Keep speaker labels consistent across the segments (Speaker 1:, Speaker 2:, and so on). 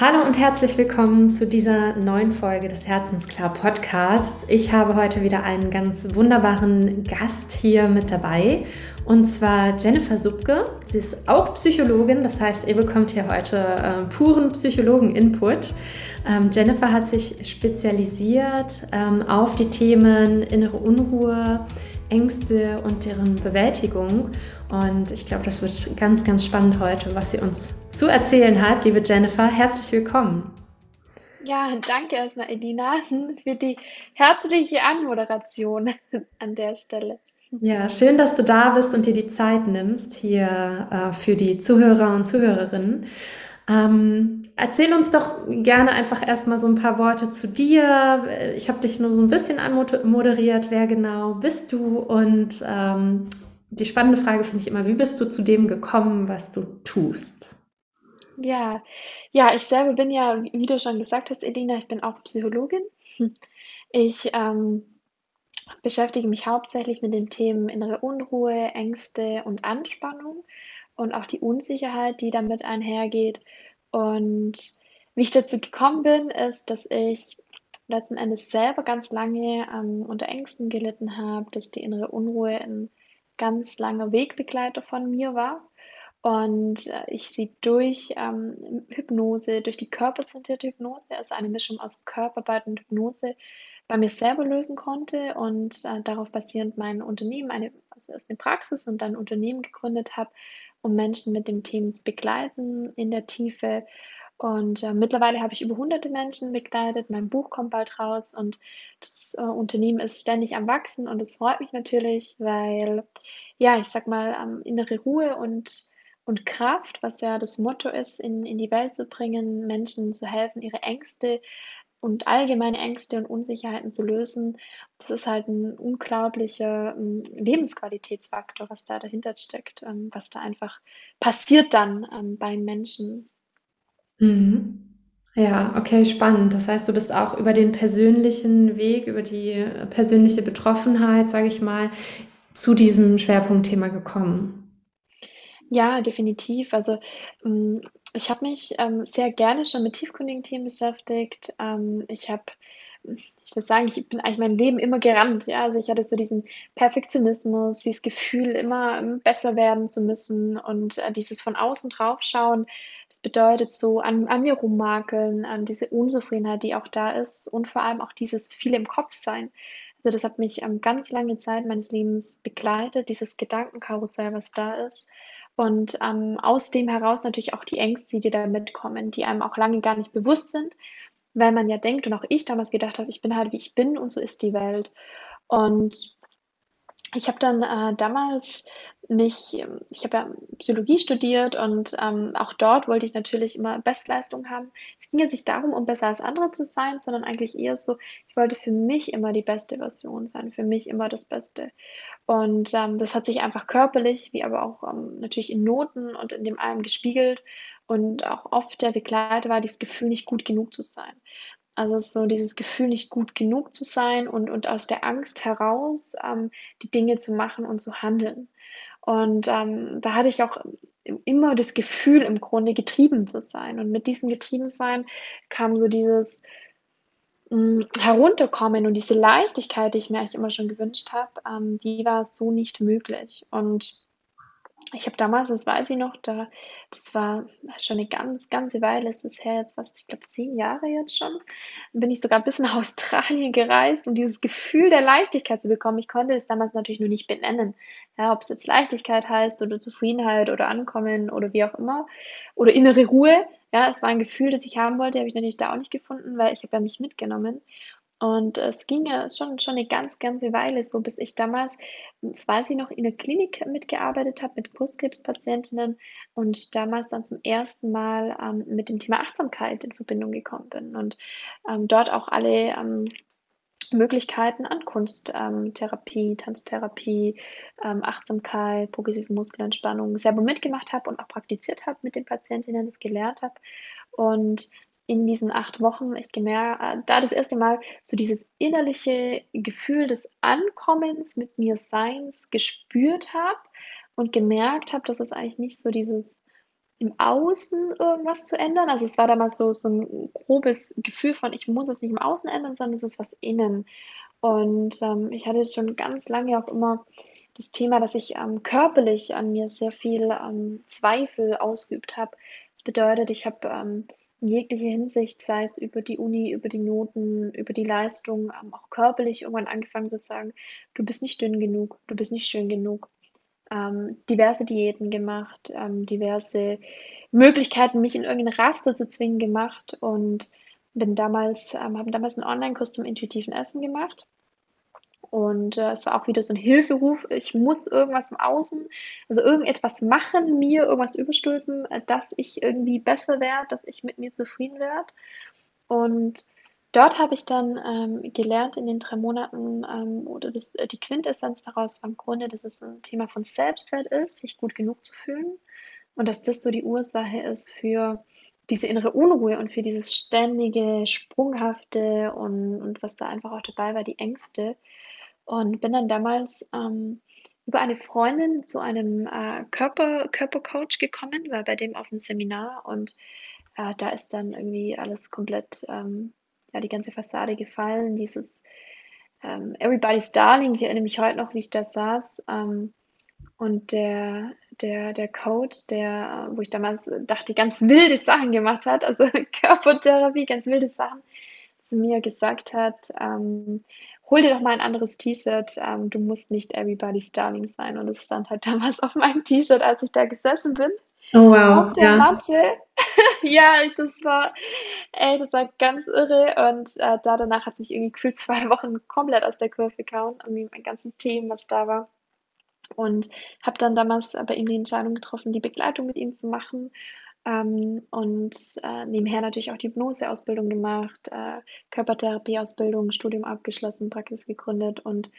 Speaker 1: Hallo und herzlich willkommen zu dieser neuen Folge des Herzensklar Podcasts. Ich habe heute wieder einen ganz wunderbaren Gast hier mit dabei und zwar Jennifer Subke. Sie ist auch Psychologin, das heißt, ihr bekommt hier heute äh, puren Psychologen-Input. Ähm, Jennifer hat sich spezialisiert ähm, auf die Themen innere Unruhe, Ängste und deren Bewältigung. Und ich glaube, das wird ganz, ganz spannend heute, was sie uns zu erzählen hat. Liebe Jennifer, herzlich willkommen.
Speaker 2: Ja, danke erstmal, Edina, für die herzliche Anmoderation an der Stelle.
Speaker 1: Ja, schön, dass du da bist und dir die Zeit nimmst hier äh, für die Zuhörer und Zuhörerinnen. Ähm, erzähl uns doch gerne einfach erstmal so ein paar Worte zu dir. Ich habe dich nur so ein bisschen anmoderiert. Wer genau bist du? Und ähm, die spannende Frage finde ich immer, wie bist du zu dem gekommen, was du tust?
Speaker 2: Ja, ja, ich selber bin ja, wie du schon gesagt hast, Edina, ich bin auch Psychologin. Ich ähm, beschäftige mich hauptsächlich mit den Themen innere Unruhe, Ängste und Anspannung und auch die Unsicherheit, die damit einhergeht. Und wie ich dazu gekommen bin, ist, dass ich letzten Endes selber ganz lange ähm, unter Ängsten gelitten habe, dass die innere Unruhe ein ganz langer Wegbegleiter von mir war und äh, ich sie durch ähm, Hypnose, durch die körperzentrierte Hypnose, also eine Mischung aus Körperarbeit und Hypnose, bei mir selber lösen konnte und äh, darauf basierend mein Unternehmen, eine, also erst eine Praxis und dann ein Unternehmen gegründet habe, um Menschen mit dem Thema zu begleiten in der Tiefe. Und äh, mittlerweile habe ich über hunderte Menschen begleitet. Mein Buch kommt bald raus und das äh, Unternehmen ist ständig am Wachsen und es freut mich natürlich, weil, ja, ich sag mal, ähm, innere Ruhe und, und Kraft, was ja das Motto ist, in, in die Welt zu bringen, Menschen zu helfen, ihre Ängste und allgemeine Ängste und Unsicherheiten zu lösen, das ist halt ein unglaublicher ähm, Lebensqualitätsfaktor, was da dahinter steckt, ähm, was da einfach passiert dann ähm, beim Menschen.
Speaker 1: Mhm. Ja, okay, spannend. Das heißt, du bist auch über den persönlichen Weg, über die äh, persönliche Betroffenheit, sage ich mal, zu diesem Schwerpunktthema gekommen.
Speaker 2: Ja, definitiv. Also, ich habe mich, ähm, sehr gerne schon mit tiefgründigen Themen beschäftigt. Ähm, ich habe ich würde sagen, ich bin eigentlich mein Leben immer gerannt, ja. Also, ich hatte so diesen Perfektionismus, dieses Gefühl, immer, ähm, besser werden zu müssen und, äh, dieses von außen draufschauen. Das bedeutet so an an mir rummakeln, an diese Unzufriedenheit, die auch da ist und vor allem auch dieses viele im Kopf sein. Also, das hat mich, ähm, ganz lange Zeit meines Lebens begleitet, dieses Gedankenkarussell, was da ist. Und, ähm, aus dem heraus natürlich auch die Ängste, die da mitkommen, die einem auch lange gar nicht bewusst sind, weil man ja denkt und auch ich damals gedacht habe: „Ich bin halt, wie ich bin und so ist die Welt.“ Und ich habe dann, äh, damals mich ähm, ich habe ja Psychologie studiert und, ähm, auch dort wollte ich natürlich immer Bestleistung haben. Es ging jetzt nicht darum, um besser als andere zu sein, sondern eigentlich eher so, ich wollte für mich immer die beste Version sein, für mich immer das Beste. Und, ähm, das hat sich einfach körperlich, wie aber auch, ähm, natürlich in Noten und in dem allem gespiegelt und auch oft der Begleiter war dieses Gefühl, nicht gut genug zu sein. Also so dieses Gefühl, nicht gut genug zu sein und und aus der Angst heraus, ähm, die Dinge zu machen und zu handeln. Und, ähm, da hatte ich auch immer das Gefühl, im Grunde getrieben zu sein. Und mit diesem Getriebensein kam so dieses, hm, Herunterkommen und diese Leichtigkeit, die ich mir eigentlich immer schon gewünscht habe, ähm, die war so nicht möglich. Und ich habe damals, das weiß ich noch, da das war schon eine ganz ganze Weile ist das her, jetzt fast, ich glaube, 10 Jahre jetzt schon. Bin ich sogar bis nach Australien gereist, um dieses Gefühl der Leichtigkeit zu bekommen. Ich konnte es damals natürlich nur nicht benennen, ja, ob es jetzt Leichtigkeit heißt oder Zufriedenheit oder Ankommen oder wie auch immer oder innere Ruhe. Ja, es war ein Gefühl, das ich haben wollte, habe ich natürlich da auch nicht gefunden, weil ich habe ja mich mitgenommen. Und es ging ja schon schon 'ne ganz, ganze Weile so, bis ich damals, das weiß ich noch, in der Klinik mitgearbeitet habe mit Brustkrebspatientinnen und damals dann zum ersten Mal, ähm, mit dem Thema Achtsamkeit in Verbindung gekommen bin und, ähm, dort auch alle, ähm, Möglichkeiten an Kunst ähm, Therapie, Tanztherapie, ähm, Achtsamkeit, progressive Muskelentspannung selber mitgemacht habe und auch praktiziert habe mit den Patientinnen, das gelernt habe. Und in diesen acht Wochen ich gemerkt, äh, da das erste Mal so dieses innerliche Gefühl des Ankommens mit mir Seins gespürt habe und gemerkt habe, dass es eigentlich nicht so dieses im Außen irgendwas zu ändern. Also, es war damals so so 'n grobes Gefühl von: „Ich muss es nicht im Außen ändern, sondern es ist was innen.“ Und, ähm, ich hatte schon ganz lange auch immer das Thema, dass ich, ähm, körperlich an mir sehr viel, ähm, Zweifel ausgeübt habe. Das bedeutet, ich habe, in jeglicher Hinsicht, sei es über die Uni, über die Noten, über die Leistung, ähm, auch körperlich irgendwann angefangen zu sagen: „Du bist nicht dünn genug, du bist nicht schön genug.“ Ähm, diverse Diäten gemacht, ähm, diverse Möglichkeiten, mich in irgend 'n Raster zu zwingen, gemacht und bin damals ähm, habe damals 'n Onlinekurs zum intuitiven Essen gemacht. Und, äh, es war auch wieder so 'n Hilferuf. Ich muss irgendwas im Außen also, irgendetwas machen, mir irgendwas überstülpen, äh, dass ich irgendwie besser werde, dass ich mit mir zufrieden werde. Und dort habe ich dann, ähm, gelernt in den 3 Monaten, ähm, oder das äh, die Quintessenz daraus war im Grunde, dass es 'n Thema von Selbstwert ist, sich gut genug zu fühlen und dass das so die Ursache ist für diese innere Unruhe und für dieses ständige Sprunghafte und und was da einfach auch dabei war, die Ängste. Und bin dann damals, ähm, über eine Freundin zu einem, äh, Körper Körpercoach gekommen, war bei dem auf'm Seminar und, äh, da ist dann irgendwie alles komplett, ähm ja, die ganze Fassade gefallen, dieses, ähm, Everybody's Darling. Ich erinnere mich heute noch, wie ich da saß, ähm, und der der der Coach, der wo ich damals dachte, ganz wilde Sachen gemacht hat, also Körpertherapie, ganz wilde Sachen, zu mir gesagt hat, ähm: „Hol dir doch mal ein anderes T-Shirt, ähm, du musst nicht Everybody's Darling sein.“ Und das stand halt damals auf meinem T-Shirt, als ich da gesessen bin
Speaker 1: Oh
Speaker 2: auf
Speaker 1: wow,
Speaker 2: der
Speaker 1: ja.
Speaker 2: Matte. Ja, das war ey, das war ganz irre und, äh, da danach hat's mich irgendwie gefühlt 2 Wochen komplett aus der Kurve gehauen, irgendwie meine ganzen Themen, was da war. Und habe dann damals, bei ihm die Entscheidung getroffen, die Begleitung mit ihm zu machen, ähm, und, äh, nebenher natürlich auch die Hypnoseausbildung gemacht, äh, Körpertherapieausbildung, Studium abgeschlossen, Praxis gegründet und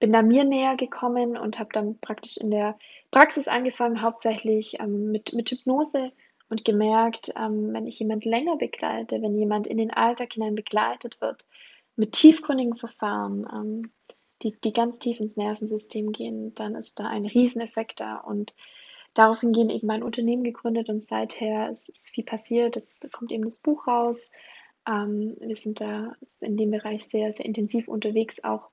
Speaker 2: bin da mir näher gekommen und habe dann praktisch in der Praxis angefangen, hauptsächlich, ähm, mit mit Hypnose und gemerkt, ähm, wenn ich jemand länger begleite, wenn jemand in den Alltag hinein begleitet wird mit tiefgründigen Verfahren, ähm, die die ganz tief ins Nervensystem gehen, dann ist da ein Rieseneffekt da und daraufhin gehend eben mein Unternehmen gegründet und seither ist ist viel passiert. Jetzt kommt eben das Buch raus. Ähm, wir sind da in dem Bereich sehr, sehr intensiv unterwegs auch.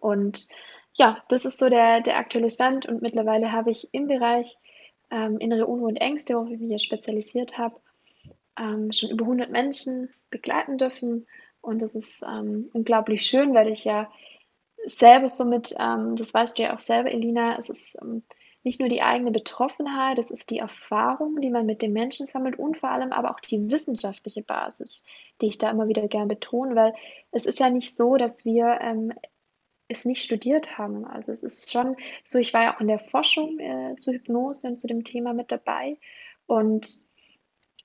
Speaker 2: Und ja, das ist so der der aktuelle Stand und mittlerweile habe ich im Bereich, ähm, innere Unruhe und Ängste, worauf ich mich ja spezialisiert habe, ähm, schon über 100 Menschen begleiten dürfen und das ist, ähm, unglaublich schön, weil ich ja selber somit ähm, das weißt du ja auch selber, Elina, es ist, ähm, nicht nur die eigene Betroffenheit, es ist die Erfahrung, die man mit den Menschen sammelt und vor allem aber auch die wissenschaftliche Basis, die ich da immer wieder gern betone, weil es ist ja nicht so, dass wir, ähm, es nicht studiert haben. Also, es ist schon so ich war ja auch in der Forschung, äh, zur Hypnose und zu dem Thema mit dabei und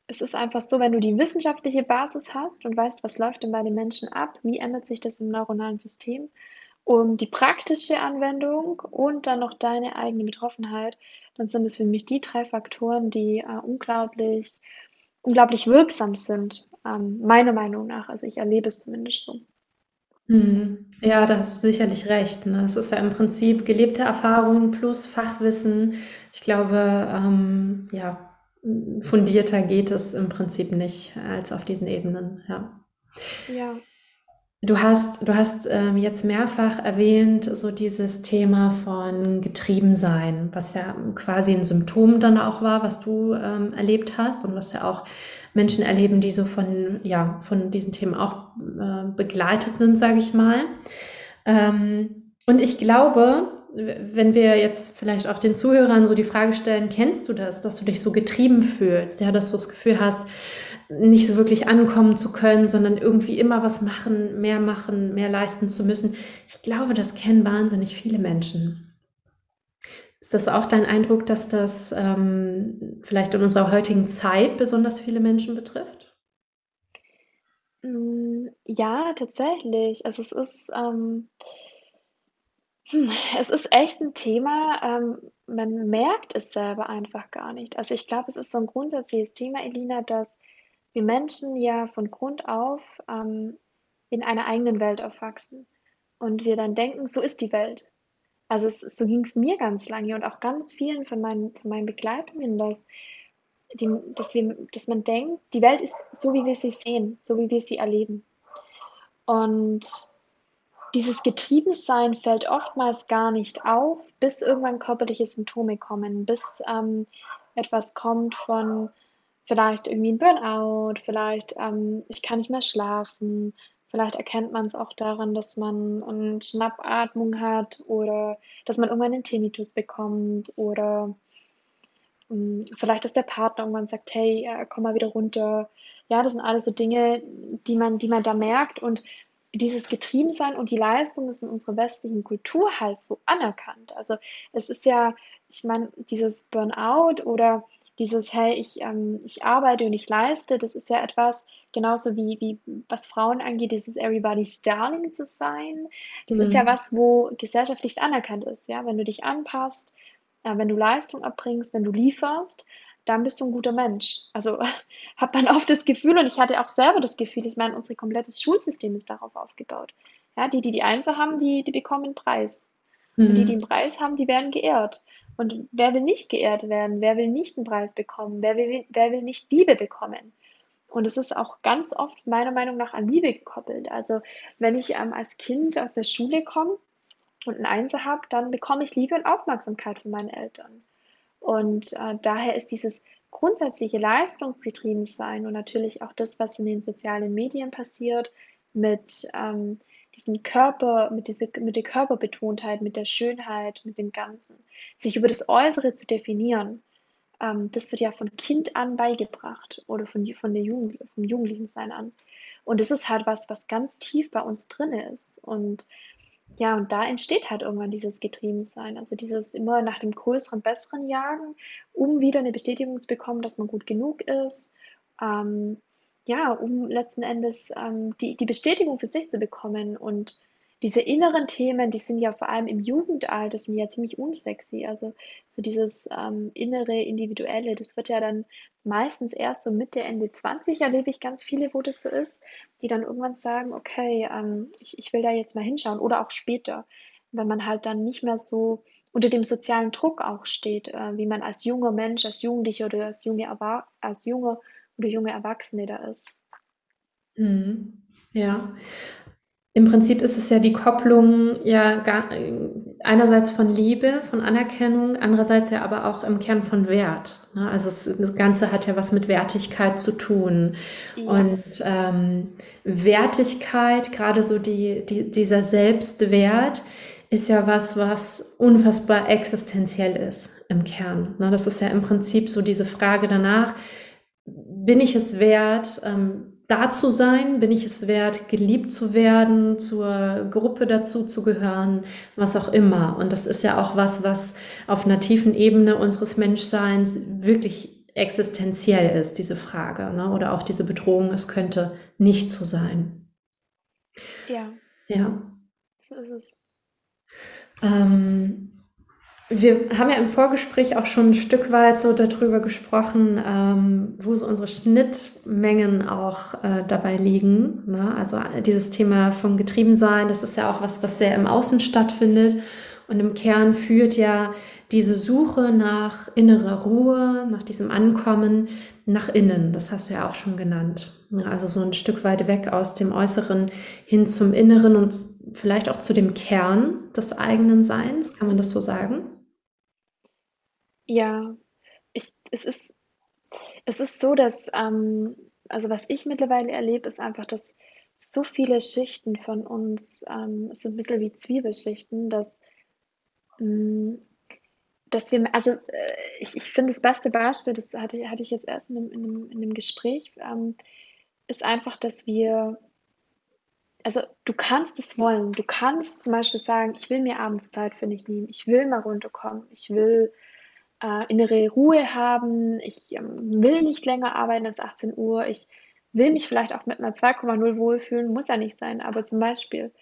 Speaker 2: es ist einfach so, wenn du die wissenschaftliche Basis hast und weißt, was läuft denn bei den Menschen ab, wie ändert sich das im neuronalen System und die praktische Anwendung und dann noch deine eigene Betroffenheit, dann sind es für mich die 3 Faktoren, die, äh, unglaublich unglaublich wirksam sind, ähm, meiner Meinung nach. Also, ich erlebe es zumindest so.
Speaker 1: Mhm. Ja, da hast du sicherlich recht, ne? Es ist ja im Prinzip gelebte Erfahrung plus Fachwissen. Ich glaube, ähm, ja, hm, fundierter geht es im Prinzip nicht als auf diesen Ebenen, ja.
Speaker 2: Ja.
Speaker 1: Du hast du hast, ähm, jetzt mehrfach erwähnt, so dieses Thema von Getriebensein, was ja quasi 'n Symptom dann auch war, was du, ähm, erlebt hast und was ja auch Menschen erleben, die so von ja, von diesen Themen auch, äh, begleitet sind, sage ich mal. Ähm, und ich glaube, wenn wir jetzt vielleicht auch den Zuhörern so die Frage stellen: „Kennst du das, dass du dich so getrieben fühlst?“ Ja, dass du das Gefühl hast, nicht so wirklich ankommen zu können, sondern irgendwie immer was machen, mehr machen, mehr leisten zu müssen. Ich glaube, das kennen wahnsinnig viele Menschen. Ist das auch dein Eindruck, dass das, ähm, vielleicht in unserer heutigen Zeit besonders viele Menschen betrifft?
Speaker 2: Hm, ja, tatsächlich. Also, es ist, ähm hm, es ist echt 'n Thema, ähm, man merkt es selber einfach gar nicht. Also, ich glaube, es ist so 'n grundsätzliches Thema, Elina, dass wir Menschen ja von Grund auf, ähm, in einer eigenen Welt aufwachsen und wir dann denken: „So ist die Welt.“ Also, es so ging's mir ganz lange und auch ganz vielen von meinen von meinen Begleitungen, dass die, dass, wir, dass man denkt, die Welt ist so, wie wir sie sehen, so wie wir sie erleben. Und dieses Getriebensein fällt oftmals gar nicht auf, bis irgendwann körperliche Symptome kommen, bis ähm, etwas kommt von vielleicht irgendwie ein Burnout, vielleicht ähm, ich kann nicht mehr schlafen, vielleicht erkennt man es auch daran, dass man eine Schnappatmung hat oder dass man irgendwann einen Tinnitus bekommt oder ähm, vielleicht, dass der Partner irgendwann sagt, hey, äh, komm mal wieder runter. Ja, das sind alles so Dinge, die man, die man da merkt und dieses Getriebensein und die Leistung ist in unserer westlichen Kultur halt so anerkannt. Also es ist ja, ich meine, dieses Burnout oder dieses, hey, ich, ähm, ich arbeite und ich leiste, das ist ja etwas, genauso wie, wie was Frauen angeht, dieses Everybody's Darling zu sein. Das mhm. ist ja mhm. was, wo gesellschaftlich anerkannt ist, ja, wenn du dich anpasst, äh, wenn du Leistung erbringst, wenn du lieferst, dann bist du ein guter Mensch. Also hat man oft das Gefühl, und ich hatte auch selber das Gefühl, ich meine, unser komplettes Schulsystem ist darauf aufgebaut. Ja, die, die die Einser haben, die, die bekommen einen Preis. Mhm. Und die, die einen Preis haben, die werden geehrt. Und wer will nicht geehrt werden? Wer will nicht einen Preis bekommen? Wer will, wer will nicht Liebe bekommen? Und es ist auch ganz oft meiner Meinung nach an Liebe gekoppelt. Also wenn ich ähm, als Kind aus der Schule komme und ein Einser habe, dann bekomme ich Liebe und Aufmerksamkeit von meinen Eltern. Und äh, daher ist dieses grundsätzliche Leistungsgetriebensein und natürlich auch das, was in den sozialen Medien passiert, mit ähm, diesem Körper, mit, diese, mit der Körperbetontheit, mit der Schönheit, mit dem Ganzen, sich über das Äußere zu definieren, ähm, das wird ja von Kind an beigebracht oder von, von der Jugend, vom Jugendlichen sein an. Und das ist halt was, was ganz tief bei uns drin ist. Und ja, und da entsteht halt irgendwann dieses Getriebensein, also dieses immer nach dem größeren, besseren Jagen, um wieder eine Bestätigung zu bekommen, dass man gut genug ist. Ähm, ja, um letzten Endes ähm, die, die Bestätigung für sich zu bekommen. Und diese inneren Themen, die sind ja vor allem im Jugendalter, sind ja ziemlich unsexy. Also so dieses ähm, innere, individuelle, das wird ja dann meistens erst so Mitte, Ende 20 erlebe ich ganz viele, wo das so ist, die dann irgendwann sagen, okay, ähm, ich, ich will da jetzt mal hinschauen oder auch später, wenn man halt dann nicht mehr so unter dem sozialen Druck auch steht, äh, wie man als junger Mensch, als Jugendlicher oder als junge, als junger oder junge Erwachsene da ist.
Speaker 1: Mhm. Ja. Im Prinzip ist es ja die Kopplung ja gar, einerseits von Liebe, von Anerkennung, andererseits ja aber auch im Kern von Wert. Ne? Also es, das Ganze hat ja was mit Wertigkeit zu tun. Ja. Und ähm, Wertigkeit, gerade so die, die, dieser Selbstwert, ist ja was, was unfassbar existenziell ist im Kern. Ne? Das ist ja im Prinzip so diese Frage danach, bin ich es wert, ähm, da zu sein? Bin ich es wert, geliebt zu werden, zur Gruppe dazu zu gehören, was auch immer? Und das ist ja auch was, was auf einer tiefen Ebene unseres Menschseins wirklich existenziell ist, diese Frage. Ne? Oder auch diese Bedrohung, es könnte nicht so sein.
Speaker 2: Ja.
Speaker 1: Ja.
Speaker 2: So ist es.
Speaker 1: Ähm, wir haben ja im Vorgespräch auch schon ein Stück weit so darüber gesprochen, ähm, wo so unsere Schnittmengen auch äh, dabei liegen. Ne? Also dieses Thema vom Getriebensein, das ist ja auch was, was sehr im Außen stattfindet. Und im Kern führt ja diese Suche nach innerer Ruhe, nach diesem Ankommen nach innen. Das hast du ja auch schon genannt. Also so ein Stück weit weg aus dem Äußeren hin zum Inneren und vielleicht auch zu dem Kern des eigenen Seins. Kann man das so sagen?
Speaker 2: Ja, ich es ist es ist so, dass, ähm also, was ich mittlerweile erlebe, ist einfach, dass so viele Schichten von uns, ähm so ein bisschen wie Zwiebelschichten, dass hm, dass wir also, äh, ich ich finde, das beste Beispiel, das hatte hatte ich jetzt erst in 'nem in 'nem in 'nem Gespräch, ähm, ist einfach, dass wir also, du kannst es wollen. Du kannst zum Beispiel sagen: „Ich will mir abends Zeit für mich nehmen. Ich will mal runterkommen. Ich will äh, innere Ruhe haben. Ich ähm, will nicht länger arbeiten als 18 Uhr. Ich will mich vielleicht auch mit einer 2,0 wohlfühlen, muss ja nicht sein, aber zum Beispiel.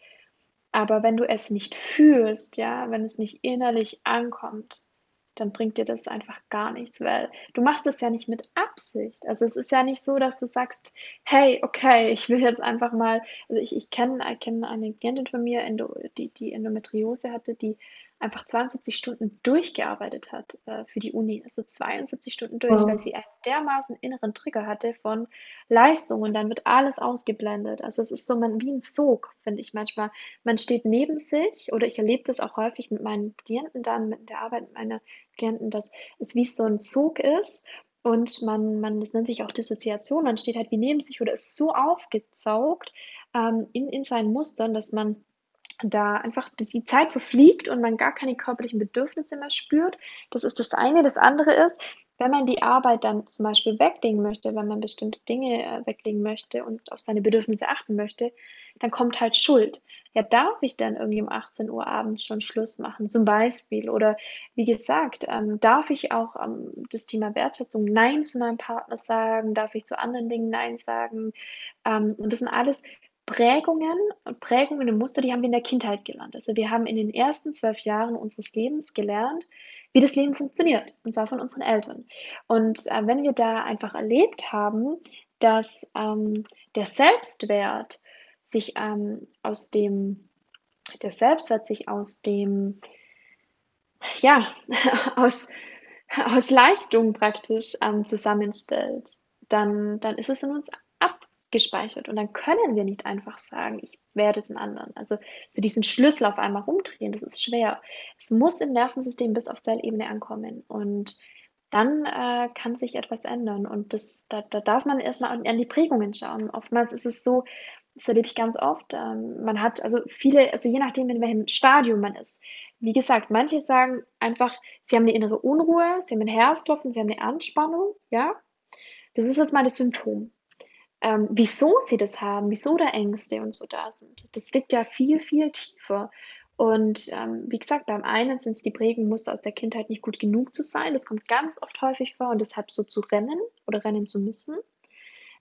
Speaker 2: Aber wenn du es nicht fühlst, ja, wenn es nicht innerlich ankommt, dann bringt dir das einfach gar nichts, weil du machst das ja nicht mit Absicht. Also es ist ja nicht so, dass du sagst, hey, okay, ich will jetzt einfach mal, also ich, ich kenne kenn eine Klientin von mir, die, die Endometriose hatte, die einfach 72 Stunden durchgearbeitet hat äh, für die Uni. Also 72 Stunden durch,
Speaker 1: Wow.
Speaker 2: weil sie einen dermaßen inneren Trigger hatte von Leistung und dann wird alles ausgeblendet. Also es ist so man, wie ein Sog, finde ich manchmal. Man steht neben sich oder ich erlebe das auch häufig mit meinen Klienten dann, mit der Arbeit mit meiner Klienten, dass es wie so ein Sog ist und man, man, das nennt sich auch Dissoziation, man steht halt wie neben sich oder ist so aufgesaugt ähm, in, in seinen Mustern, dass man da einfach die Zeit verfliegt und man gar keine körperlichen Bedürfnisse mehr spürt. Das ist das eine. Das andere ist, wenn man die Arbeit dann zum Beispiel weglegen möchte, wenn man bestimmte Dinge äh, weglegen möchte und auf seine Bedürfnisse achten möchte, dann kommt halt Schuld. Ja, darf ich dann irgendwie um 18 Uhr abends schon Schluss machen, zum Beispiel? Oder wie gesagt, ähm, darf ich auch ähm, das Thema Wertschätzung Nein zu meinem Partner sagen? Darf ich zu anderen Dingen Nein sagen? Ähm, und das sind alles Prägungen und Prägungen und Muster, die haben wir in der Kindheit gelernt. Also wir haben in den ersten zwölf Jahren unseres Lebens gelernt, wie das Leben funktioniert, und zwar von unseren Eltern. Und äh, wenn wir da einfach erlebt haben, dass ähm, der Selbstwert sich ähm, aus dem, der Selbstwert sich aus dem, ja, aus, aus Leistung praktisch ähm, zusammenstellt, dann, dann ist es in uns abgespeichert und dann können wir nicht einfach sagen, ich werde den anderen. Also so diesen Schlüssel auf einmal rumdrehen, das ist schwer. Es muss im Nervensystem bis auf Zellebene ankommen und dann äh, kann sich etwas ändern und das, da, da darf man erstmal an, an die Prägungen schauen. Oftmals ist es so, das erlebe ich ganz oft, ähm, man hat also viele, also je nachdem, in welchem Stadium man ist. Wie gesagt, manche sagen einfach, sie haben eine innere Unruhe, sie haben ein Herzklopfen, sie haben eine Anspannung, ja. Das ist jetzt mal das Symptom. Ähm, wieso sie das haben, wieso da Ängste und so da sind, das liegt ja viel, viel tiefer. Und ähm, wie gesagt, beim einen sind es die Prägungsmuster aus der Kindheit nicht gut genug zu sein. Das kommt ganz oft häufig vor und deshalb so zu rennen oder rennen zu müssen.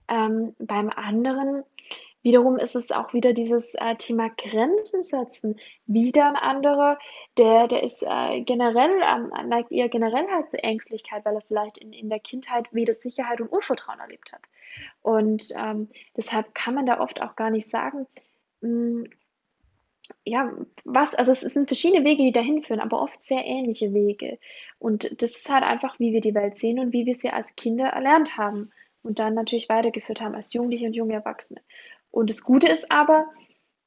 Speaker 2: Ähm, beim anderen wiederum ist es auch wieder dieses äh, Thema Grenzen setzen. Wieder ein anderer, der, der ist äh, generell, ähm, neigt eher generell halt zu Ängstlichkeit, weil er vielleicht in, in der Kindheit weder Sicherheit und Urvertrauen erlebt hat. Und ähm, deshalb kann man da oft auch gar nicht sagen, mh, ja, was, also es sind verschiedene Wege, die dahin führen, aber oft sehr ähnliche Wege. Und das ist halt einfach, wie wir die Welt sehen und wie wir sie als Kinder erlernt haben und dann natürlich weitergeführt haben als Jugendliche und junge Erwachsene. Und das Gute ist aber,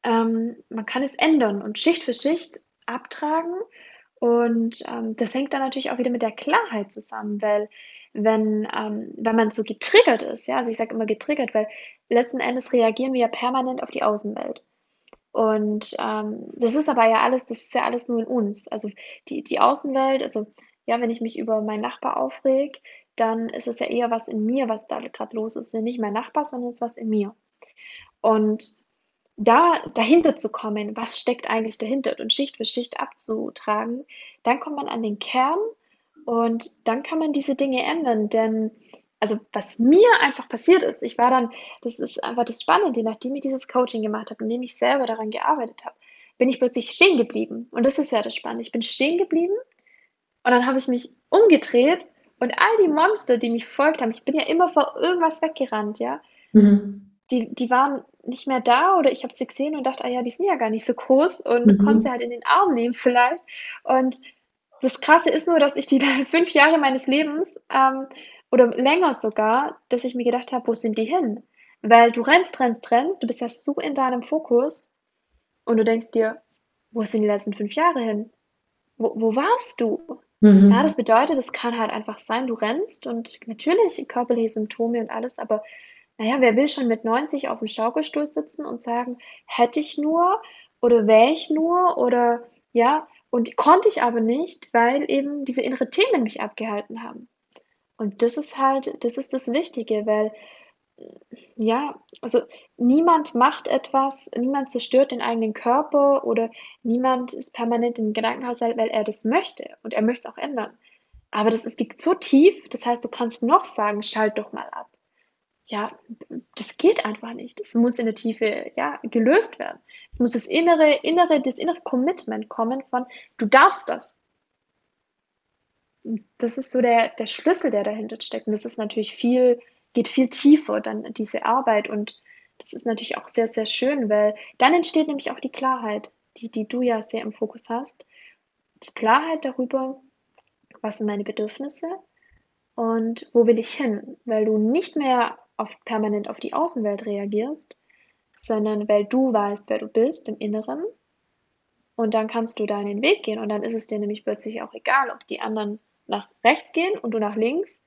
Speaker 2: ähm, man kann es ändern und Schicht für Schicht abtragen. Und ähm, das hängt dann natürlich auch wieder mit der Klarheit zusammen, weil wenn, ähm, wenn man so getriggert ist, ja, also ich sage immer getriggert, weil letzten Endes reagieren wir ja permanent auf die Außenwelt. Und ähm, das ist aber ja alles, das ist ja alles nur in uns. Also die, die Außenwelt, also ja, wenn ich mich über meinen Nachbar aufreg, dann ist es ja eher was in mir, was da gerade los ist. Nicht mein Nachbar, sondern es ist was in mir. Und da dahinter zu kommen, was steckt eigentlich dahinter und Schicht für Schicht abzutragen, dann kommt man an den Kern und dann kann man diese Dinge ändern. Denn, also was mir einfach passiert ist, ich war dann, das ist einfach das Spannende, nachdem ich dieses Coaching gemacht habe, indem ich selber daran gearbeitet habe, bin ich plötzlich stehen geblieben. Und das ist ja das Spannende. Ich bin stehen geblieben und dann habe ich mich umgedreht und all die Monster, die mich verfolgt haben, ich bin ja immer vor irgendwas weggerannt, ja.
Speaker 1: Mhm.
Speaker 2: Die, die waren nicht mehr da oder ich habe sie gesehen und dachte, ah ja, die sind ja gar nicht so groß und
Speaker 1: Mhm.
Speaker 2: konnte sie halt in den Arm nehmen vielleicht. Und das Krasse ist nur, dass ich die fünf Jahre meines Lebens ähm, oder länger sogar, dass ich mir gedacht habe, wo sind die hin? Weil du rennst, rennst, rennst, du bist ja so in deinem Fokus und du denkst dir, wo sind die letzten fünf Jahre hin? Wo, wo warst du?
Speaker 1: Mhm.
Speaker 2: Ja, das bedeutet, es kann halt einfach sein, du rennst und natürlich körperliche Symptome und alles, aber naja, wer will schon mit 90 auf dem Schaukelstuhl sitzen und sagen, hätte ich nur oder wäre ich nur oder ja, und konnte ich aber nicht, weil eben diese innere Themen mich abgehalten haben. Und das ist halt, das ist das Wichtige, weil ja, also niemand macht etwas, niemand zerstört den eigenen Körper oder niemand ist permanent im Gedankenhaushalt, weil er das möchte und er möchte es auch ändern. Aber das ist, liegt so tief, das heißt, du kannst noch sagen, schalt doch mal ab. Ja, das geht einfach nicht. Das muss in der Tiefe, ja, gelöst werden. Es muss das innere, innere, das innere Commitment kommen von, du darfst das. Das ist so der, der Schlüssel, der dahinter steckt. Und das ist natürlich viel, geht viel tiefer dann diese Arbeit. Und das ist natürlich auch sehr, sehr schön, weil dann entsteht nämlich auch die Klarheit, die, die du ja sehr im Fokus hast. die Klarheit darüber, was sind meine Bedürfnisse und wo will ich hin, weil du nicht mehr auf, permanent auf die Außenwelt reagierst, sondern weil du weißt, wer du bist im Inneren und dann kannst du deinen Weg gehen und dann ist es dir nämlich plötzlich auch egal, ob die anderen nach rechts gehen und du nach links,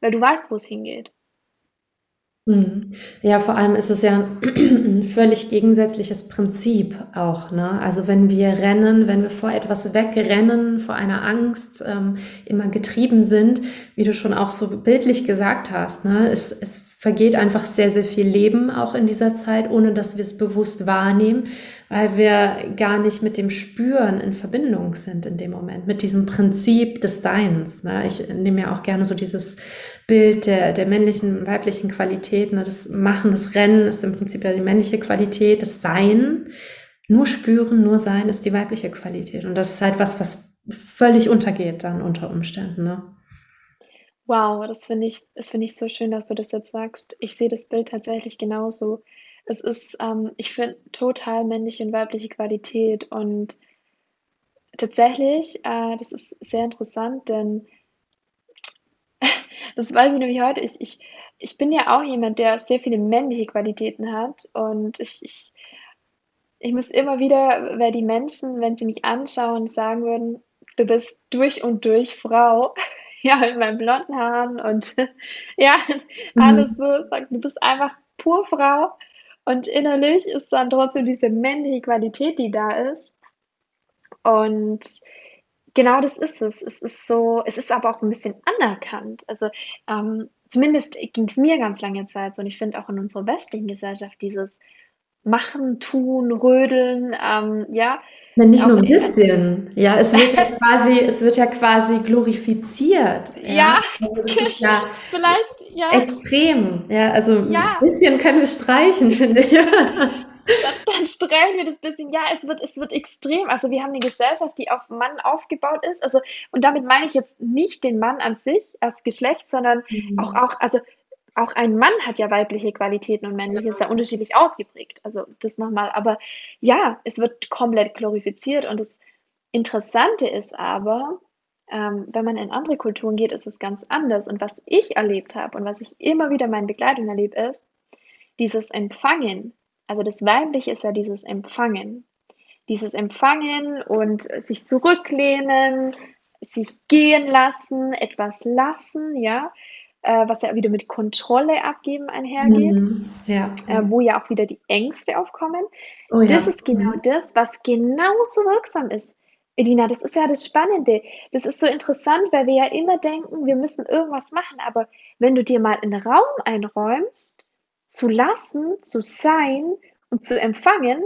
Speaker 2: weil du weißt, wo es hingeht.
Speaker 1: Mhm. Ja, vor allem ist es ja ein völlig gegensätzliches Prinzip auch, ne? Also, wenn wir rennen, wenn wir vor etwas wegrennen, vor einer Angst, ähm, immer getrieben sind, wie du schon auch so bildlich gesagt hast, ne? Es es vergeht einfach sehr, sehr viel Leben auch in dieser Zeit, ohne dass wir es bewusst wahrnehmen, weil wir gar nicht mit dem Spüren in Verbindung sind in dem Moment, mit diesem Prinzip des Seins. Ne? Ich nehme ja auch gerne so dieses Bild der, der männlichen, weiblichen Qualität. Ne? Das Machen, das Rennen ist im Prinzip ja die männliche Qualität, das Sein. Nur spüren, nur sein ist die weibliche Qualität. Und das ist halt was, was völlig untergeht dann unter Umständen. Ne?
Speaker 2: Wow, das finde ich das ich so schön, dass du das jetzt sagst. Ich sehe das Bild tatsächlich genauso. Es ist, ähm ich finde total männliche und weibliche Qualität und tatsächlich, äh, das ist sehr interessant, denn das weiß ich nämlich heute, ich ich ich bin ja auch jemand, der sehr viele männliche Qualitäten hat und ich ich ich muss immer wieder weil die Menschen, wenn sie mich anschauen, sagen würden: „Du bist durch und durch Frau.“ ja, mit meinen blonden Haaren und ja, alles
Speaker 1: Mhm.
Speaker 2: so, sagt, du bist einfach pur Frau und innerlich ist dann trotzdem diese männliche Qualität, die da ist. Und genau das ist es. Es ist so es ist aber auch ein bisschen anerkannt. Also, ähm, zumindest ging es mir ganz lange Zeit so und ich finde auch in unserer westlichen Gesellschaft dieses Machen, Tun, Rödeln, ähm, ja,
Speaker 1: Ne, nicht nur
Speaker 2: auch,
Speaker 1: 'n
Speaker 2: äh
Speaker 1: bisschen. Ja, es wird ja quasi es wird ja quasi glorifiziert, ja?
Speaker 2: ja,
Speaker 1: Also, ja
Speaker 2: vielleicht, ja,
Speaker 1: extrem. Ja, also 'n
Speaker 2: ja.
Speaker 1: bisschen können wir streichen, finde ich.
Speaker 2: Dann dann streichen wir das bisschen. Ja, es wird es wird extrem. Also, wir haben 'ne Gesellschaft, die auf Mann aufgebaut ist. Also und damit meine ich jetzt nicht den Mann an sich als Geschlecht, sondern auch
Speaker 1: Mhm.
Speaker 2: auch also, auch ein Mann hat ja weibliche Qualitäten und männliche, ist ja unterschiedlich ausgeprägt. Also, das noch mal. Aber ja, es wird komplett glorifiziert und das Interessante ist aber, ähm, wenn man in andere Kulturen geht, ist es ganz anders. Und was ich erlebt habe und was ich immer wieder in meinen Begleitungen erlebe, ist dieses Empfangen. Also, das Weibliche ist ja dieses Empfangen. Dieses Empfangen und sich zurücklehnen, sich gehen lassen, etwas lassen, ja, äh, was ja wieder mit Kontrolle abgeben einhergeht,
Speaker 1: Mhm. Ja,
Speaker 2: äh, wo ja auch wieder die Ängste aufkommen.
Speaker 1: Oh
Speaker 2: Das
Speaker 1: ja.
Speaker 2: ist genau
Speaker 1: Mhm.
Speaker 2: das, was genauso wirksam ist. Elina, das ist ja das Spannende. Das ist so interessant, weil wir ja immer denken, wir müssen irgendwas machen, aber wenn du dir mal 'n Raum einräumst, zu lassen, zu sein und zu empfangen,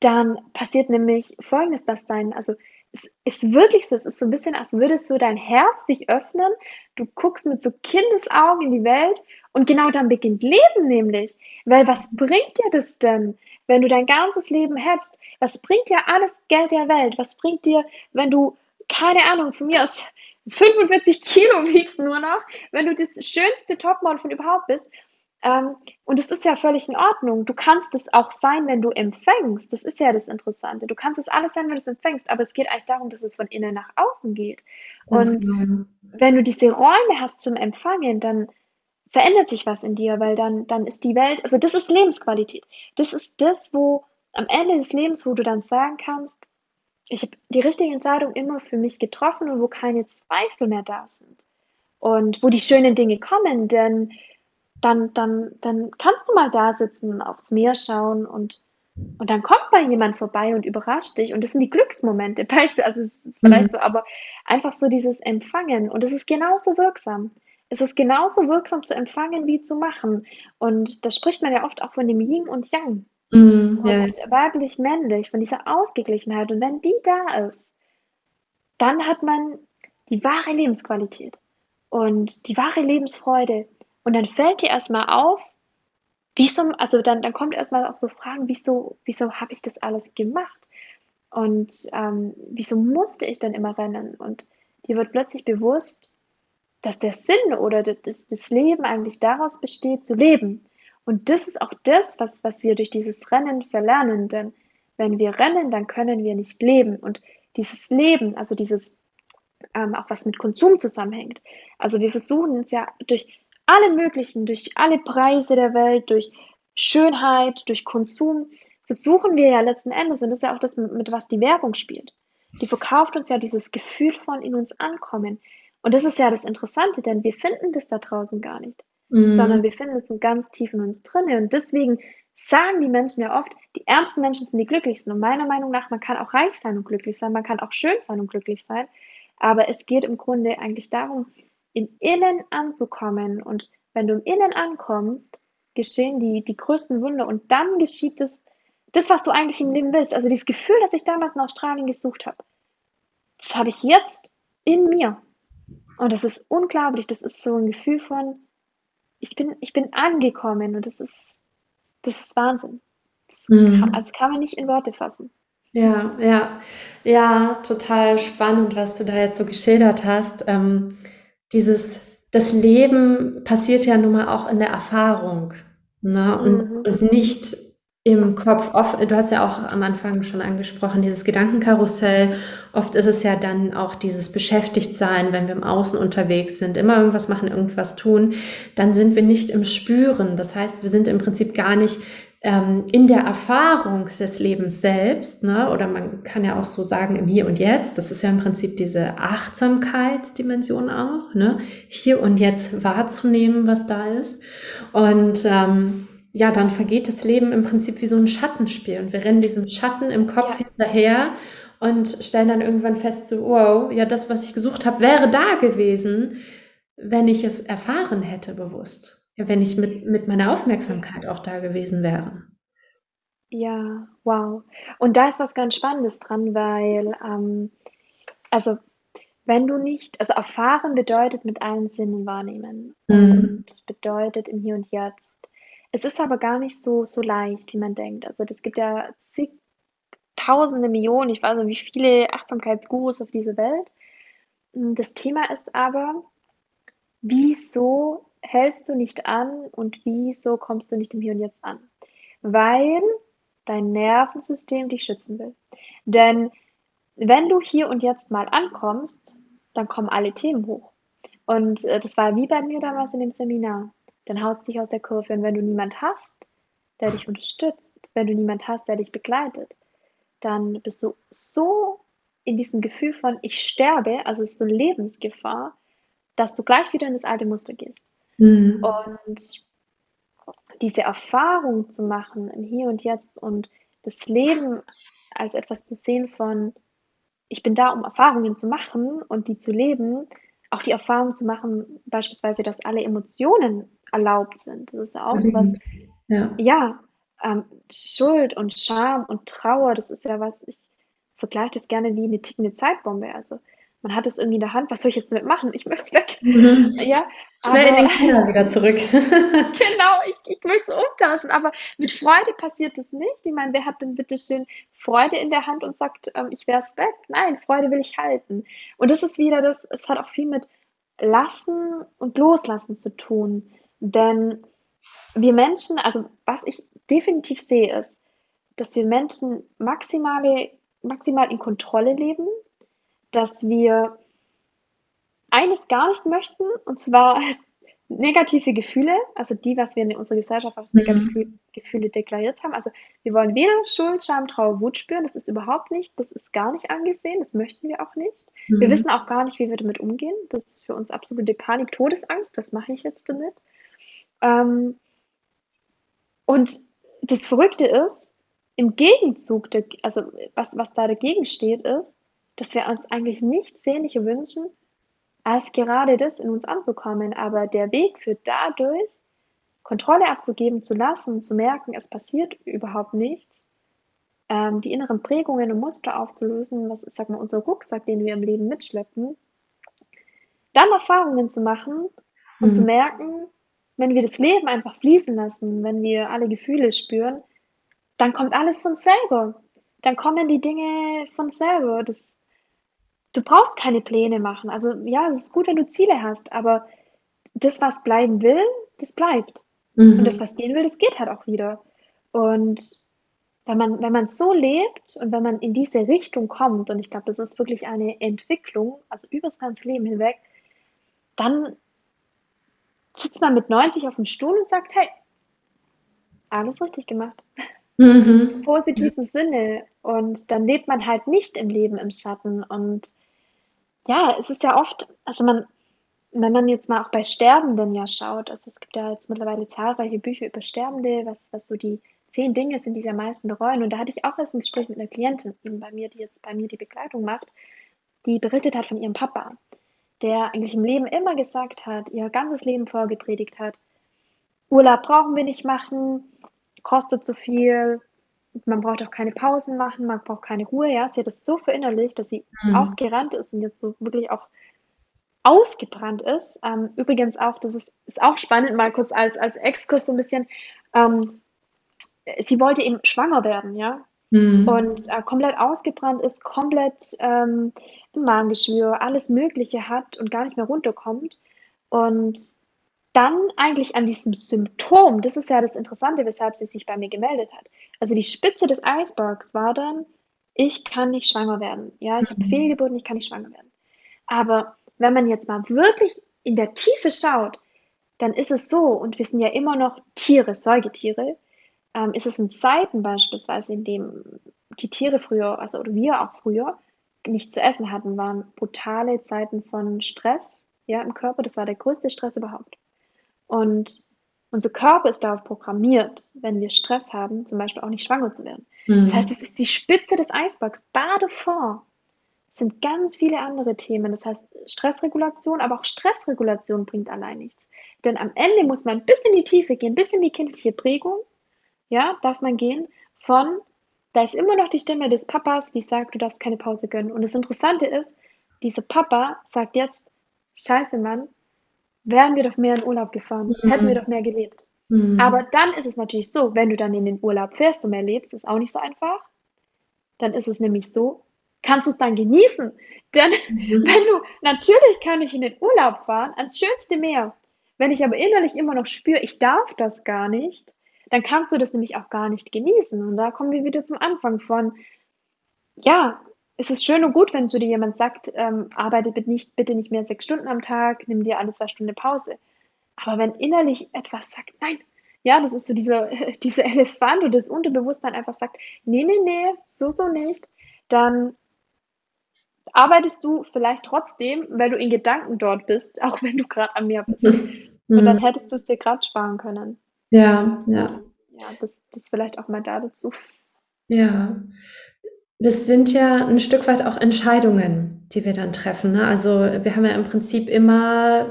Speaker 2: dann passiert nämlich Folgendes, dass dein also, es ist wirklich so, es ist so 'n bisschen, als würde so dein Herz sich öffnen. Du guckst mit so Kindesaugen in die Welt und genau dann beginnt Leben nämlich. Weil was bringt dir das denn, wenn du dein ganzes Leben hättest? Was bringt dir alles Geld der Welt? Was bringt dir, wenn du, keine Ahnung, von mir aus 45 Kilo wiegst nur noch, wenn du das schönste Topmodel von überhaupt bist? Ähm, und es ist ja völlig in Ordnung. Du kannst es auch sein, wenn du empfängst. Das ist ja das Interessante. Du kannst es alles sein, wenn du es empfängst, aber es geht eigentlich darum, dass es von innen nach außen geht.
Speaker 1: Ganz
Speaker 2: Und
Speaker 1: genau.
Speaker 2: wenn du diese Räume hast zum Empfangen, dann verändert sich was in dir, weil dann dann ist die Welt also, das ist Lebensqualität. Das ist das, wo am Ende des Lebens, wo du dann sagen kannst: „Ich habe die richtige Entscheidung immer für mich getroffen“ und wo keine Zweifel mehr da sind. Und wo die schönen Dinge kommen, denn dann dann dann kannst du mal da sitzen, aufs Meer schauen und und dann kommt mal jemand vorbei und überrascht dich und das sind die Glücksmomente. Beispiel also, es ist
Speaker 1: Mhm.
Speaker 2: vielleicht so, aber einfach so dieses Empfangen und es ist genauso wirksam. Es ist genauso wirksam zu empfangen wie zu machen. Und da spricht man ja oft auch von dem Yin und Yang
Speaker 1: Mhm.
Speaker 2: und
Speaker 1: ja.
Speaker 2: weiblich-männlich, von dieser Ausgeglichenheit. Und wenn die da ist, dann hat man die wahre Lebensqualität und die wahre Lebensfreude. Und dann fällt dir erst mal auf, wieso also, dann dann kommt erst mal auch so Fragen: „Wieso wieso habe ich das alles gemacht? Und, ähm, wieso musste ich dann immer rennen?“ Und dir wird plötzlich bewusst, dass der Sinn oder das das Leben eigentlich daraus besteht, zu leben. Und das ist auch das, was was wir durch dieses Rennen verlernen, denn wenn wir rennen, dann können wir nicht leben. Und dieses Leben, also dieses ähm, auch was mit Konsum zusammenhängt. Also wir versuchen es ja durch alle möglichen, durch alle Preise der Welt, durch Schönheit, durch Konsum, versuchen wir ja letzten Endes, und das ist ja auch das, mit, was die Werbung spielt. Die verkauft uns ja dieses Gefühl von in uns ankommen. Und das ist ja das Interessante, denn wir finden das da draußen gar nicht, mhm. sondern wir finden es so ganz tief in uns drin. Und deswegen sagen die Menschen ja oft, die ärmsten Menschen sind die glücklichsten. Und meiner Meinung nach, man kann auch reich sein und glücklich sein, man kann auch schön sein und glücklich sein. Aber es geht im Grunde eigentlich darum, im Innen anzukommen. Und wenn du im Innen ankommst, geschehen die, die größten Wunder. Und dann geschieht das, das, was du eigentlich im Leben willst. Also dieses Gefühl, das ich damals in Australien gesucht habe, das habe ich jetzt in mir. Und das ist unglaublich. Das ist so ein Gefühl von, ich bin, ich bin angekommen. Und das ist, das ist Wahnsinn. Das mhm. kann, also kann man nicht in Worte fassen.
Speaker 1: Ja, ja, ja, total spannend, was du da jetzt so geschildert hast. Ähm, dieses, das Leben passiert ja nun mal auch in der Erfahrung, ne? Und, mhm. und nicht im Kopf. Oft, du hast ja auch am Anfang schon angesprochen, dieses Gedankenkarussell. Oft ist es ja dann auch dieses Beschäftigtsein, wenn wir im Außen unterwegs sind, immer irgendwas machen, irgendwas tun. Dann sind wir nicht im Spüren. Das heißt, wir sind im Prinzip gar nicht ähm, in der Erfahrung des Lebens selbst, ne, oder man kann ja auch so sagen im Hier und Jetzt, das ist ja im Prinzip diese Achtsamkeitsdimension auch, ne, hier und jetzt wahrzunehmen, was da ist. Und ähm, ja, dann vergeht das Leben im Prinzip wie so ein Schattenspiel und wir rennen diesem Schatten im Kopf ja. hinterher und stellen dann irgendwann fest, so, wow, ja, das, was ich gesucht habe, wäre da gewesen, wenn ich es erfahren hätte bewusst. Ja, wenn ich mit, mit meiner Aufmerksamkeit auch da gewesen wäre.
Speaker 2: Ja, wow. Und da ist was ganz Spannendes dran, weil, ähm, also, wenn du nicht, also erfahren bedeutet mit allen Sinnen wahrnehmen mhm. und bedeutet im Hier und Jetzt. Es ist aber gar nicht so, so leicht, wie man denkt. Also, es gibt ja zig, tausende Millionen, ich weiß nicht, wie viele Achtsamkeitsgurus auf dieser Welt. Das Thema ist aber, wieso hältst du nicht an und wieso kommst du nicht im Hier und Jetzt an? Weil dein Nervensystem dich schützen will. Denn wenn du hier und jetzt mal ankommst, dann kommen alle Themen hoch. Und äh, das war wie bei mir damals in dem Seminar. Dann haut es dich aus der Kurve. Und wenn du niemand hast, der dich unterstützt, wenn du niemand hast, der dich begleitet, dann bist du so in diesem Gefühl von ich sterbe, also es ist so Lebensgefahr, dass du gleich wieder in das alte Muster gehst. Mhm. Und diese Erfahrung zu machen im Hier und Jetzt und das Leben als etwas zu sehen von, ich bin da, um Erfahrungen zu machen und die zu leben, auch die Erfahrung zu machen, beispielsweise, dass alle Emotionen erlaubt sind. Das ist ja auch so was, ja, ja ähm, Schuld und Scham und Trauer, das ist ja was, ich vergleiche das gerne wie eine tickende Zeitbombe. Also man hat es irgendwie in der Hand, was soll ich jetzt damit machen? Ich möchte es weg. Mhm. Ja,
Speaker 1: Schnell aber, in den Keller wieder zurück.
Speaker 2: genau, ich, ich möchte es umtauschen, aber mit Freude passiert das nicht. Ich meine, wer hat denn bitte schön Freude in der Hand und sagt, ähm, ich wäre es weg? Nein, Freude will ich halten. Und das ist wieder das, es hat auch viel mit Lassen und Loslassen zu tun. Denn wir Menschen, also was ich definitiv sehe, ist, dass wir Menschen maximale, maximal in Kontrolle leben dass wir eines gar nicht möchten, und zwar negative Gefühle, also die, was wir in unserer Gesellschaft als negative mhm. Gefühle deklariert haben. Also wir wollen weder Schuld, Scham, Trauer, Wut spüren, das ist überhaupt nicht, das ist gar nicht angesehen, das möchten wir auch nicht. Mhm. Wir wissen auch gar nicht, wie wir damit umgehen. Das ist für uns absolute Panik, Todesangst, was mache ich jetzt damit? Ähm, und das Verrückte ist, im Gegenzug, also was, was da dagegen steht, ist, dass wir uns eigentlich nichts sehnlicher wünschen, als gerade das in uns anzukommen. Aber der Weg führt dadurch, Kontrolle abzugeben, zu lassen, zu merken, es passiert überhaupt nichts, ähm, die inneren Prägungen und Muster aufzulösen, was ist, sag mal, unser Rucksack, den wir im Leben mitschleppen, dann Erfahrungen zu machen und mhm. zu merken, wenn wir das Leben einfach fließen lassen, wenn wir alle Gefühle spüren, dann kommt alles von selber. Dann kommen die Dinge von selber. Das du brauchst keine Pläne machen. Also ja, es ist gut, wenn du Ziele hast, aber das, was bleiben will, das bleibt. Mhm. Und das, was gehen will, das geht halt auch wieder. Und wenn man wenn man so lebt und wenn man in diese Richtung kommt und ich glaube, das ist wirklich eine Entwicklung, also übers ganze Leben hinweg, dann sitzt man mit 90 auf dem Stuhl und sagt: „Hey, alles richtig gemacht.“
Speaker 1: Mhm.
Speaker 2: Im
Speaker 1: Ja.
Speaker 2: positiven Sinne. Und dann lebt man halt nicht im Leben im Schatten. Und ja, es ist ja oft also man wenn man jetzt mal auch bei Sterbenden ja schaut, also es gibt ja jetzt mittlerweile zahlreiche Bücher über Sterbende, was was so die 10 Dinge sind, die sie am meisten bereuen. Und da hatte ich auch erst 'n Gespräch mit 'ner Klientin eben bei mir, die jetzt bei mir die Begleitung macht, die berichtet hat von ihrem Papa, der eigentlich im Leben immer gesagt hat, ihr ganzes Leben vorgepredigt hat: „Urlaub brauchen wir nicht machen, kostet zu viel, man braucht auch keine Pausen machen, man braucht keine Ruhe“, ja? Sie hat das so verinnerlicht, dass sie auch
Speaker 1: Mhm.
Speaker 2: gerannt ist und jetzt so wirklich auch ausgebrannt ist. Ähm, übrigens auch das ist ist auch spannend, mal kurz als als Exkurs so 'n bisschen, ähm, äh, sie wollte eben schwanger werden, ja?
Speaker 1: Mhm.
Speaker 2: Und, äh, komplett ausgebrannt ist, komplett, ähm, 'n Magengeschwür, alles Mögliche hat und gar nicht mehr runterkommt. Und dann eigentlich an diesem Symptom das ist ja das Interessante, weshalb sie sich bei mir gemeldet hat. Also, die Spitze des Eisbergs war dann: „Ich kann nicht schwanger werden. Ja, ich habe
Speaker 1: Mhm.
Speaker 2: Fehlgeburten, ich kann nicht schwanger werden.“ Aber wenn man jetzt mal wirklich in der Tiefe schaut, dann ist es so und wir sind ja immer noch Tiere, Säugetiere, ähm, ist es in Zeiten beispielsweise, in denen die Tiere früher, also oder wir auch früher, nichts zu essen hatten, waren brutale Zeiten von Stress, ja, im Körper. Das war der größte Stress überhaupt. Und unser Körper ist darauf programmiert, wenn wir Stress haben, zum Beispiel auch nicht schwanger zu werden. Das heißt,
Speaker 1: Mhm.
Speaker 2: das ist die Spitze des Eisbergs. Da davor sind ganz viele andere Themen. Das heißt Stressregulation, aber auch Stressregulation bringt allein nichts. Denn am Ende muss man bis in die Tiefe gehen, bis in die kindliche Prägung, ja, darf man gehen von da ist immer noch die Stimme des Papas, die sagt: „Du darfst keine Pause gönnen.“ Und das Interessante ist, dieser Papa sagt jetzt: „Scheiße, Mann, wären wir doch mehr in Urlaub gefahren, hätten wir
Speaker 1: Mhm.
Speaker 2: doch mehr gelebt.“
Speaker 1: Mhm.
Speaker 2: Aber dann ist es natürlich so, wenn du dann in den Urlaub fährst und mehr lebst, ist auch nicht so einfach. Dann ist es nämlich so, kannst du's dann genießen? Denn
Speaker 1: Mhm.
Speaker 2: wenn du natürlich kann ich in den Urlaub fahren, ans schönste Meer. Wenn ich aber innerlich immer noch spüre, ich darf das gar nicht, dann kannst du das nämlich auch gar nicht genießen. Und da kommen wir wieder zum Anfang von ja, es ist schön und gut, wenn zu dir jemand sagt, ähm: „Arbeite bitte nicht bitte nicht mehr 6 Stunden am Tag, nimm dir alle 2 Stunden Pause.“ Aber wenn innerlich etwas sagt: „Nein“, ja, das ist so dieser dieser Elefant und das Unterbewusstsein einfach sagt: „Ne, ne, ne, so, so nicht“, dann arbeitest du vielleicht trotzdem, weil du in Gedanken dort bist, auch wenn du grad am Meer bist. Und dann
Speaker 1: Mhm.
Speaker 2: hättest du's dir grad sparen können.
Speaker 1: Ja, ja.
Speaker 2: Ja, das das vielleicht auch mal da dazu.
Speaker 1: Ja. Das sind ja 'n Stück weit auch Entscheidungen, die wir dann treffen, ne? Also, wir haben ja im Prinzip immer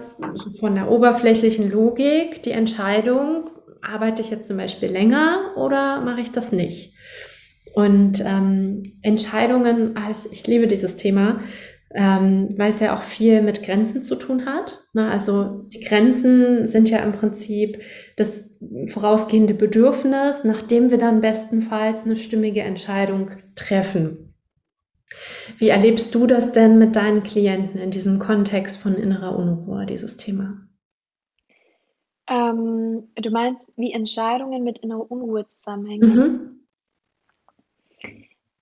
Speaker 1: von der oberflächlichen Logik die Entscheidung: Arbeite ich jetzt zum Beispiel länger oder mache ich das nicht? Und, ähm, Entscheidungen ich ich liebe dieses Thema, ähm, weil's ja auch viel mit Grenzen zu tun hat, ne? Also, die Grenzen sind ja im Prinzip das vorausgehende Bedürfnis, nachdem wir dann bestenfalls 'ne stimmige Entscheidung treffen. Wie erlebst du das denn mit deinen Klienten in diesem Kontext von innerer Unruhe, dieses Thema?
Speaker 2: Ähm, du meinst, wie Entscheidungen mit innerer Unruhe zusammenhängen?
Speaker 1: Mhm.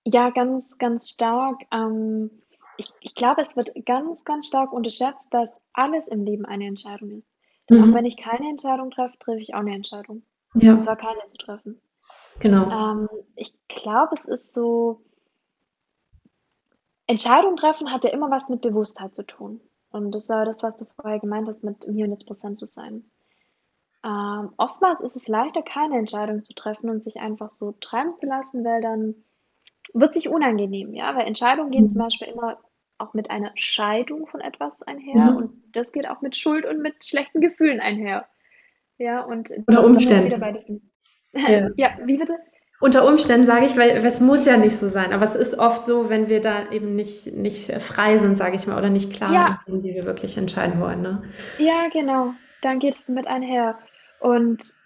Speaker 2: Ja, ganz, ganz stark. Ähm, ich ich glaube, es wird ganz, ganz stark unterschätzt, dass alles im Leben eine Entscheidung ist. Denn auch wenn
Speaker 1: Mhm.
Speaker 2: ich keine Entscheidung treffe, treffe ich auch 'ne Entscheidung. Und
Speaker 1: Ja.
Speaker 2: zwar keine zu treffen.
Speaker 1: Genau.
Speaker 2: Ähm, ich glaube, es ist so Entscheidung treffen hat ja immer was mit Bewusstheit zu tun. Und das war das, was du vorher gemeint hast, mit im Hier und Jetzt präsent zu sein. Ähm, oftmals ist es leichter, keine Entscheidung zu treffen und sich einfach so treiben zu lassen, weil dann wird's sich unangenehm, ja? Weil Entscheidungen gehen zum
Speaker 1: Mhm.
Speaker 2: Beispiel immer auch mit einer Scheidung von etwas einher und
Speaker 1: Mhm.
Speaker 2: das geht auch mit Schuld und mit schlechten Gefühlen einher. Ja, und sind wieder
Speaker 1: Umständen. Ja.
Speaker 2: ja, wie bitte?
Speaker 1: Unter Umständen sage ich, weil es muss ja nicht so sein, aber es ist oft so, wenn wir da eben nicht nicht, frei sind, sage ich mal, oder nicht klar
Speaker 2: Ja.
Speaker 1: in dem, wie wir wirklich entscheiden wollen, ne?
Speaker 2: Ja, genau. Dann geht es mit einher. Und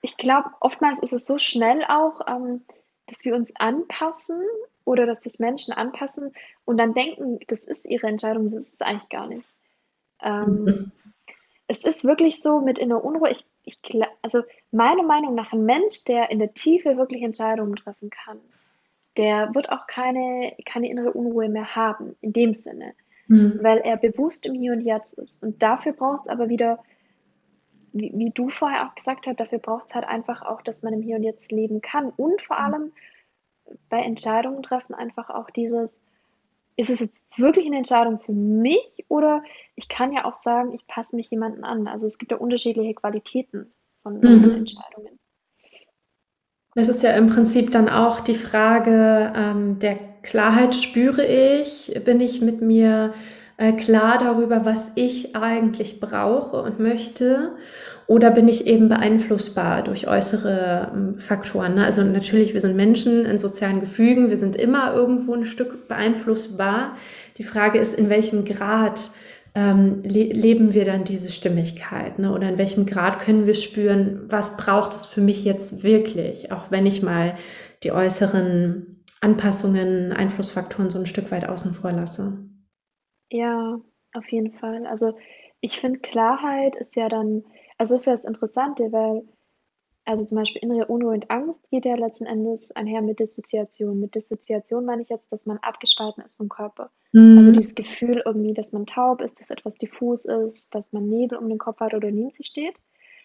Speaker 2: ich glaube, oftmals ist es so schnell auch, ähm, dass wir uns anpassen oder dass sich Menschen anpassen und dann denken, das ist ihre Entscheidung, das ist es eigentlich gar nicht. Ähm,
Speaker 1: Mhm.
Speaker 2: es ist wirklich so mit innerer Unruhe, ich ich also, meiner Meinung nach ein Mensch, der in der Tiefe wirklich Entscheidungen treffen kann, der wird auch keine keine innere Unruhe mehr haben in dem Sinne,
Speaker 1: Mhm.
Speaker 2: weil er bewusst im Hier und Jetzt ist. Und dafür braucht's aber wieder wie wie du vorher auch gesagt hast, dafür braucht's halt einfach auch, dass man im Hier und Jetzt leben kann und vor
Speaker 1: Mhm.
Speaker 2: allem bei Entscheidungen treffen einfach auch dieses: „Ist es jetzt wirklich 'ne Entscheidung für mich oder ich kann ja auch sagen, ich passe mich jemanden an.“ Also, es gibt ja unterschiedliche Qualitäten von von
Speaker 1: Mhm.
Speaker 2: Entscheidungen.
Speaker 1: Es ist ja im Prinzip dann auch die Frage, ähm, der Klarheit spüre ich? Bin ich mit mir, äh, klar darüber, was ich eigentlich brauche und möchte? Oder bin ich eben beeinflussbar durch äußere, hm, Faktoren, ne? Also, natürlich, wir sind Menschen in sozialen Gefügen, wir sind immer irgendwo 'n Stück beeinflussbar. Die Frage ist, in welchem Grad, ähm, le leben wir dann diese Stimmigkeit, ne? Oder in welchem Grad können wir spüren, was braucht es für mich jetzt wirklich, auch wenn ich mal die äußeren Anpassungen, Einflussfaktoren so 'n Stück weit außen vor lasse.
Speaker 2: Ja, auf jeden Fall. Also, ich finde, Klarheit ist ja dann also, ist ja das Interessante, weil also, zum Beispiel innere Unruhe und Angst geht ja letzten Endes einher mit Dissoziation. Mit Dissoziation meine ich jetzt, dass man abgespalten ist vom Körper. Also,
Speaker 1: Mhm.
Speaker 2: dieses Gefühl irgendwie, dass man taub ist, dass etwas diffus ist, dass man Nebel um den Kopf hat oder neben sich steht.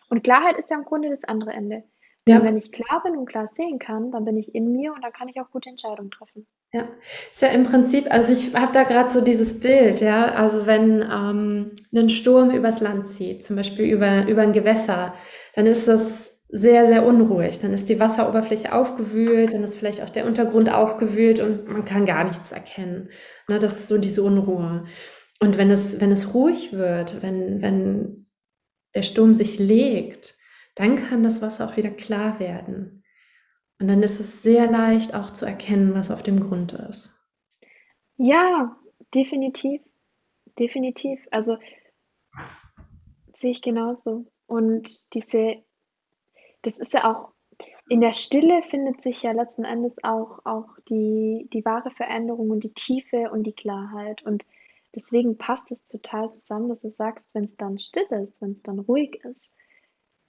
Speaker 2: Und Klarheit ist ja im Grunde das andere Ende. Denn
Speaker 1: Ja.
Speaker 2: wenn ich klar bin und klar sehen kann, dann bin ich in mir und dann kann ich auch gute Entscheidungen treffen.
Speaker 1: Ja. Ist ja im Prinzip also, ich habe da grad so dieses Bild, ja, also, wenn, ähm, 'nen Sturm übers Land zieht, zum Beispiel über über 'n Gewässer, dann ist das sehr, sehr unruhig. Dann ist die Wasseroberfläche aufgewühlt, dann ist vielleicht auch der Untergrund aufgewühlt und man kann gar nichts erkennen, ne? Das ist so diese Unruhe. Und wenn es wenn es ruhig wird, wenn wenn der Sturm sich legt, dann kann das Wasser auch wieder klar werden. Und dann ist es sehr leicht auch zu erkennen, was auf dem Grund ist.
Speaker 2: Ja, definitiv, definitiv. Also sehe ich genauso. Und diese das ist ja auch in der Stille findet sich ja letzten Endes auch auch die die wahre Veränderung und die Tiefe und die Klarheit. Und deswegen passt es total zusammen, dass du sagst, wenn's dann still ist, wenn's dann ruhig ist,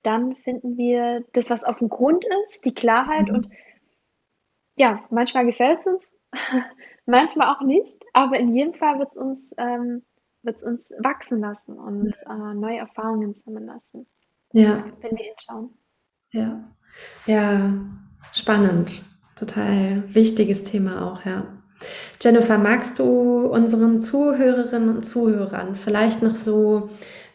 Speaker 2: dann finden wir das, was aufm Grund ist, die Klarheit und
Speaker 1: Mhm.
Speaker 2: ja, manchmal gefällt's uns, manchmal auch nicht, aber in jedem Fall wird's uns ähm, wird's uns wachsen lassen und, äh, neue Erfahrungen sammeln lassen,
Speaker 1: Ja.
Speaker 2: wenn wir hinschauen.
Speaker 1: Ja. Ja, spannend. Total wichtiges Thema auch, ja. Jennifer, magst du unseren Zuhörerinnen und Zuhörern vielleicht noch so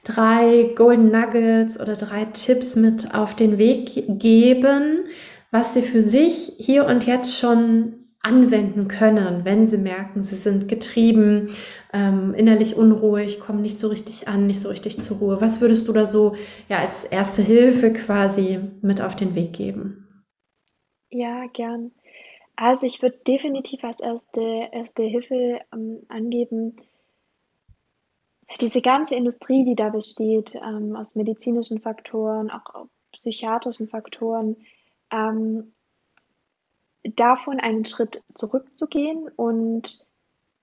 Speaker 1: 3 Golden Nuggets oder 3 Tipps mit auf den Weg geben, was sie für sich hier und jetzt schon anwenden können, wenn sie merken, sie sind getrieben, ähm, innerlich unruhig, kommen nicht so richtig an, nicht so richtig zur Ruhe. Was würdest du da so, ja, als Erste Hilfe quasi mit auf den Weg geben?
Speaker 2: Ja, gern. Also, ich würde definitiv als erste erste Hilfe, ähm, angeben diese ganze Industrie, die da besteht, ähm, aus medizinischen Faktoren, auch au psychiatrischen Faktoren, ähm davon einen Schritt zurückzugehen und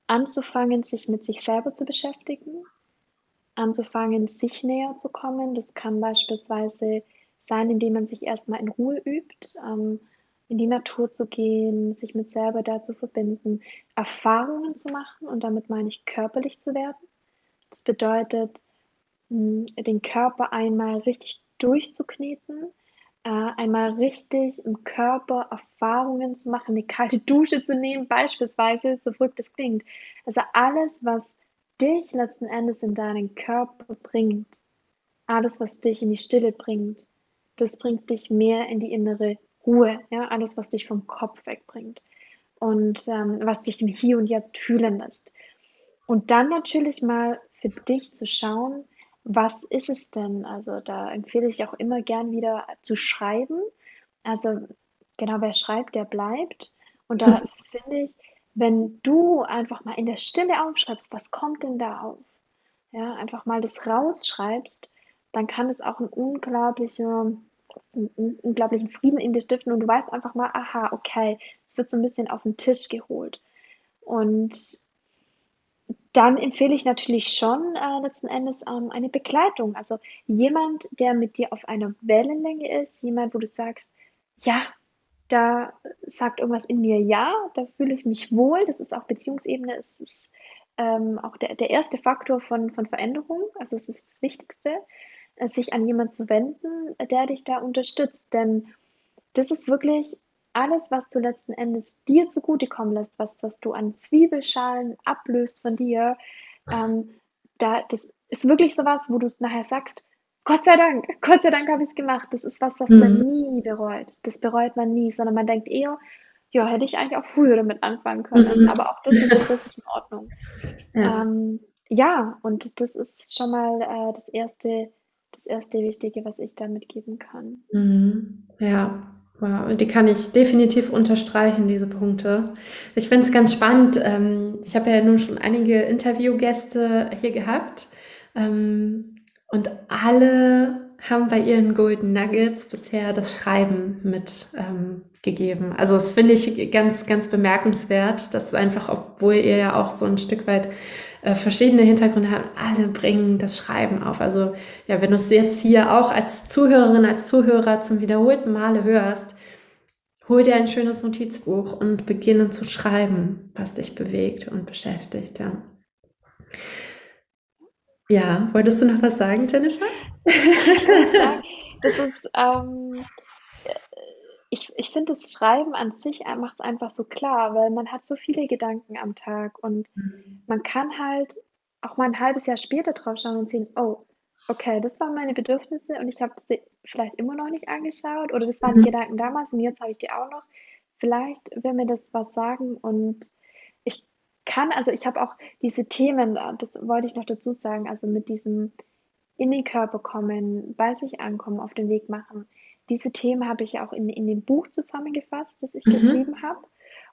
Speaker 2: anzufangen, sich mit sich selber zu beschäftigen, anzufangen, sich näher zu kommen. Das kann beispielsweise sein, indem man sich erst mal in Ruhe übt, ähm, in die Natur zu gehen, sich mit selber da zu verbinden, Erfahrungen zu machen und damit meine ich, körperlich zu werden. Das bedeutet, hm, den Körper einmal richtig durchzukneten, äh, einmal richtig im Körper Erfahrungen zu machen, 'ne kalte Dusche zu nehmen beispielsweise, so verrückt das klingt. Also, alles, was dich letzten Endes in deinen Körper bringt, alles, was dich in die Stille bringt, das bringt dich mehr in die innere Ruhe, ja, alles, was dich vom Kopf wegbringt und, ähm, was dich im Hier und Jetzt fühlen lässt. Und dann natürlich mal für dich zu schauen: „Was ist es denn?“ Also, da empfehle ich auch immer gern wieder zu schreiben. Also, genau, wer schreibt, der bleibt. Und da finde ich, wenn du einfach mal in der Stille aufschreibst: „Was kommt denn da auf?“ Ja, einfach mal das rausschreibst, dann kann es auch 'n unglaublicher 'n 'n unglaublichen Frieden in dir stiften und du weißt einfach mal: „Aha, okay, es wird so 'n bisschen auf 'n Tisch geholt.“ Und dann empfehle ich natürlich schon äh, letzten Endes ähm, eine Begleitung. Also jemand, der mit dir auf einer Wellenlänge ist, jemand, wo du sagst, ja, da sagt irgendwas in mir ja, da fühle ich mich wohl. Das ist auch Beziehungsebene, es ist ähm, auch der, der erste Faktor von, von Veränderung. Also es ist das Wichtigste, äh, sich an jemanden zu wenden, der dich da unterstützt. Denn das ist wirklich alles, was du letzten Endes dir zugutekommen lässt, was, was du an Zwiebelschalen ablöst von dir, ähm, da, das ist wirklich sowas, wo du es nachher sagst, Gott sei Dank, Gott sei Dank habe ich es gemacht. Das ist was, was mhm. man nie bereut. Das bereut man nie, sondern man denkt eher, ja, hätte ich eigentlich auch früher damit anfangen können. Mhm. Aber auch das ist, das ist in Ordnung. Ja. Ähm, ja, und das ist schon mal äh, das erste, das erste Wichtige, was ich da mitgeben kann.
Speaker 1: Mhm. Ja, Wow, die kann ich definitiv unterstreichen, diese Punkte. Ich finde es ganz spannend. Ähm, ich habe ja nun schon einige Interviewgäste hier gehabt. Ähm, und alle haben bei ihren Golden Nuggets bisher das Schreiben mitgegeben. Ähm, also das finde ich ganz, ganz bemerkenswert, dass einfach, obwohl ihr ja auch so ein Stück weit äh, verschiedene Hintergründe habt, alle bringen das Schreiben auf. Also ja, wenn du es jetzt hier auch als Zuhörerin, als Zuhörer zum wiederholten Male hörst, hol dir ein schönes Notizbuch und beginne zu schreiben, was dich bewegt und beschäftigt. Ja. Ja, wolltest du noch was sagen, Jennifer?
Speaker 2: das ist, ähm, ich, ich finde das Schreiben an sich macht es einfach so klar, weil man hat so viele Gedanken am Tag und mhm. man kann halt auch mal ein halbes Jahr später drauf schauen und sehen, oh, okay, das waren meine Bedürfnisse und ich habe sie vielleicht immer noch nicht angeschaut oder das waren mhm. die Gedanken damals und jetzt habe ich die auch noch. Vielleicht will mir das was sagen und ich kann, also ich habe auch diese Themen, das wollte ich noch dazu sagen, also mit diesem in den Körper kommen, bei sich ankommen, auf den Weg machen. Diese Themen habe ich auch in, in dem Buch zusammengefasst, das ich mhm. geschrieben habe.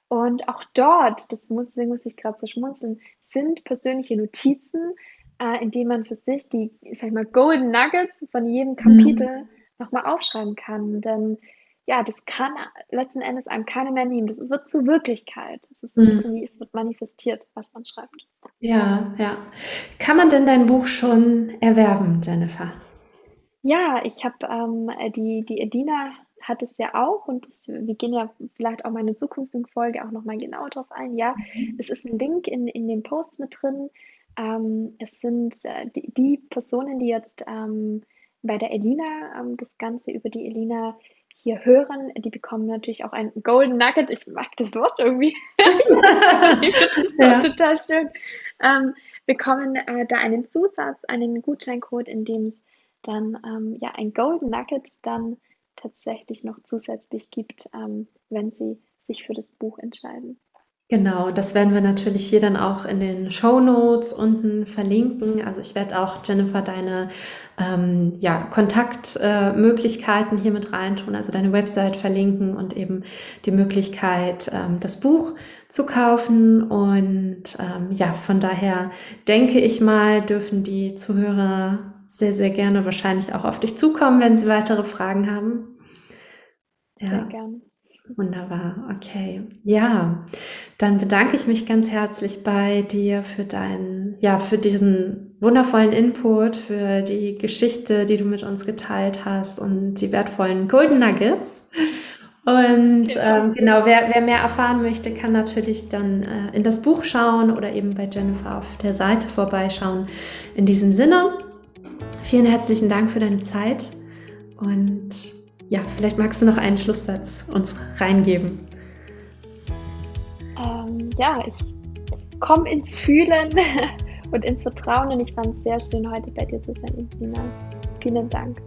Speaker 2: Und auch dort, das muss, deswegen muss ich gerade so schmunzeln, sind persönliche Notizen, äh, in denen man für sich die, ich sag mal, Golden Nuggets von jedem Kapitel mhm. nochmal aufschreiben kann. Denn ja, das kann letzten Endes einem keiner mehr nehmen. Das wird zur Wirklichkeit. Das ist so ein mhm. bisschen wie es wird manifestiert, was man schreibt.
Speaker 1: Ja, ja. Kann man denn dein Buch schon erwerben, Jennifer?
Speaker 2: Ja, ich habe ähm, die, die Edina hat es ja auch und das, wir gehen ja vielleicht auch mal in der zukünftigen Folge auch nochmal genau drauf ein. Ja, mhm. es ist ein Link in, in dem Post mit drin. Ähm, es sind äh, die, die, Personen, die jetzt ähm, bei der Elina ähm, das Ganze über die Elina hier hören, die bekommen natürlich auch ein Golden Nugget. Ich mag das Wort irgendwie. ich finde das ja. total schön. Ähm, bekommen äh, da einen Zusatz, einen Gutscheincode, in dem es dann ähm, ja ein Golden Nugget dann tatsächlich noch zusätzlich gibt, ähm, wenn sie sich für das Buch entscheiden.
Speaker 1: Genau, das werden wir natürlich hier dann auch in den Show Notes unten verlinken. Also ich werde auch Jennifer deine ähm, ja, Kontaktmöglichkeiten äh, hier mit reintun, also deine Website verlinken und eben die Möglichkeit, ähm, das Buch zu kaufen. Und ähm, ja, von daher denke ich mal, dürfen die Zuhörer sehr, sehr gerne wahrscheinlich auch auf dich zukommen, wenn sie weitere Fragen haben.
Speaker 2: Ja. Sehr gerne.
Speaker 1: Wunderbar, okay. Ja, dann bedanke ich mich ganz herzlich bei dir für deinen, ja, für diesen wundervollen Input, für die Geschichte, die du mit uns geteilt hast und die wertvollen Golden Nuggets. Und genau, ähm, genau wer, wer, mehr erfahren möchte, kann natürlich dann äh, in das Buch schauen oder eben bei Jennifer auf der Seite vorbeischauen. In diesem Sinne, vielen herzlichen Dank für deine Zeit und ja, vielleicht magst du noch einen Schlusssatz uns reingeben.
Speaker 2: Ähm, ja, ich komme ins Fühlen und ins Vertrauen und ich fand es sehr schön, heute bei dir zu sein, Ina. Vielen Dank.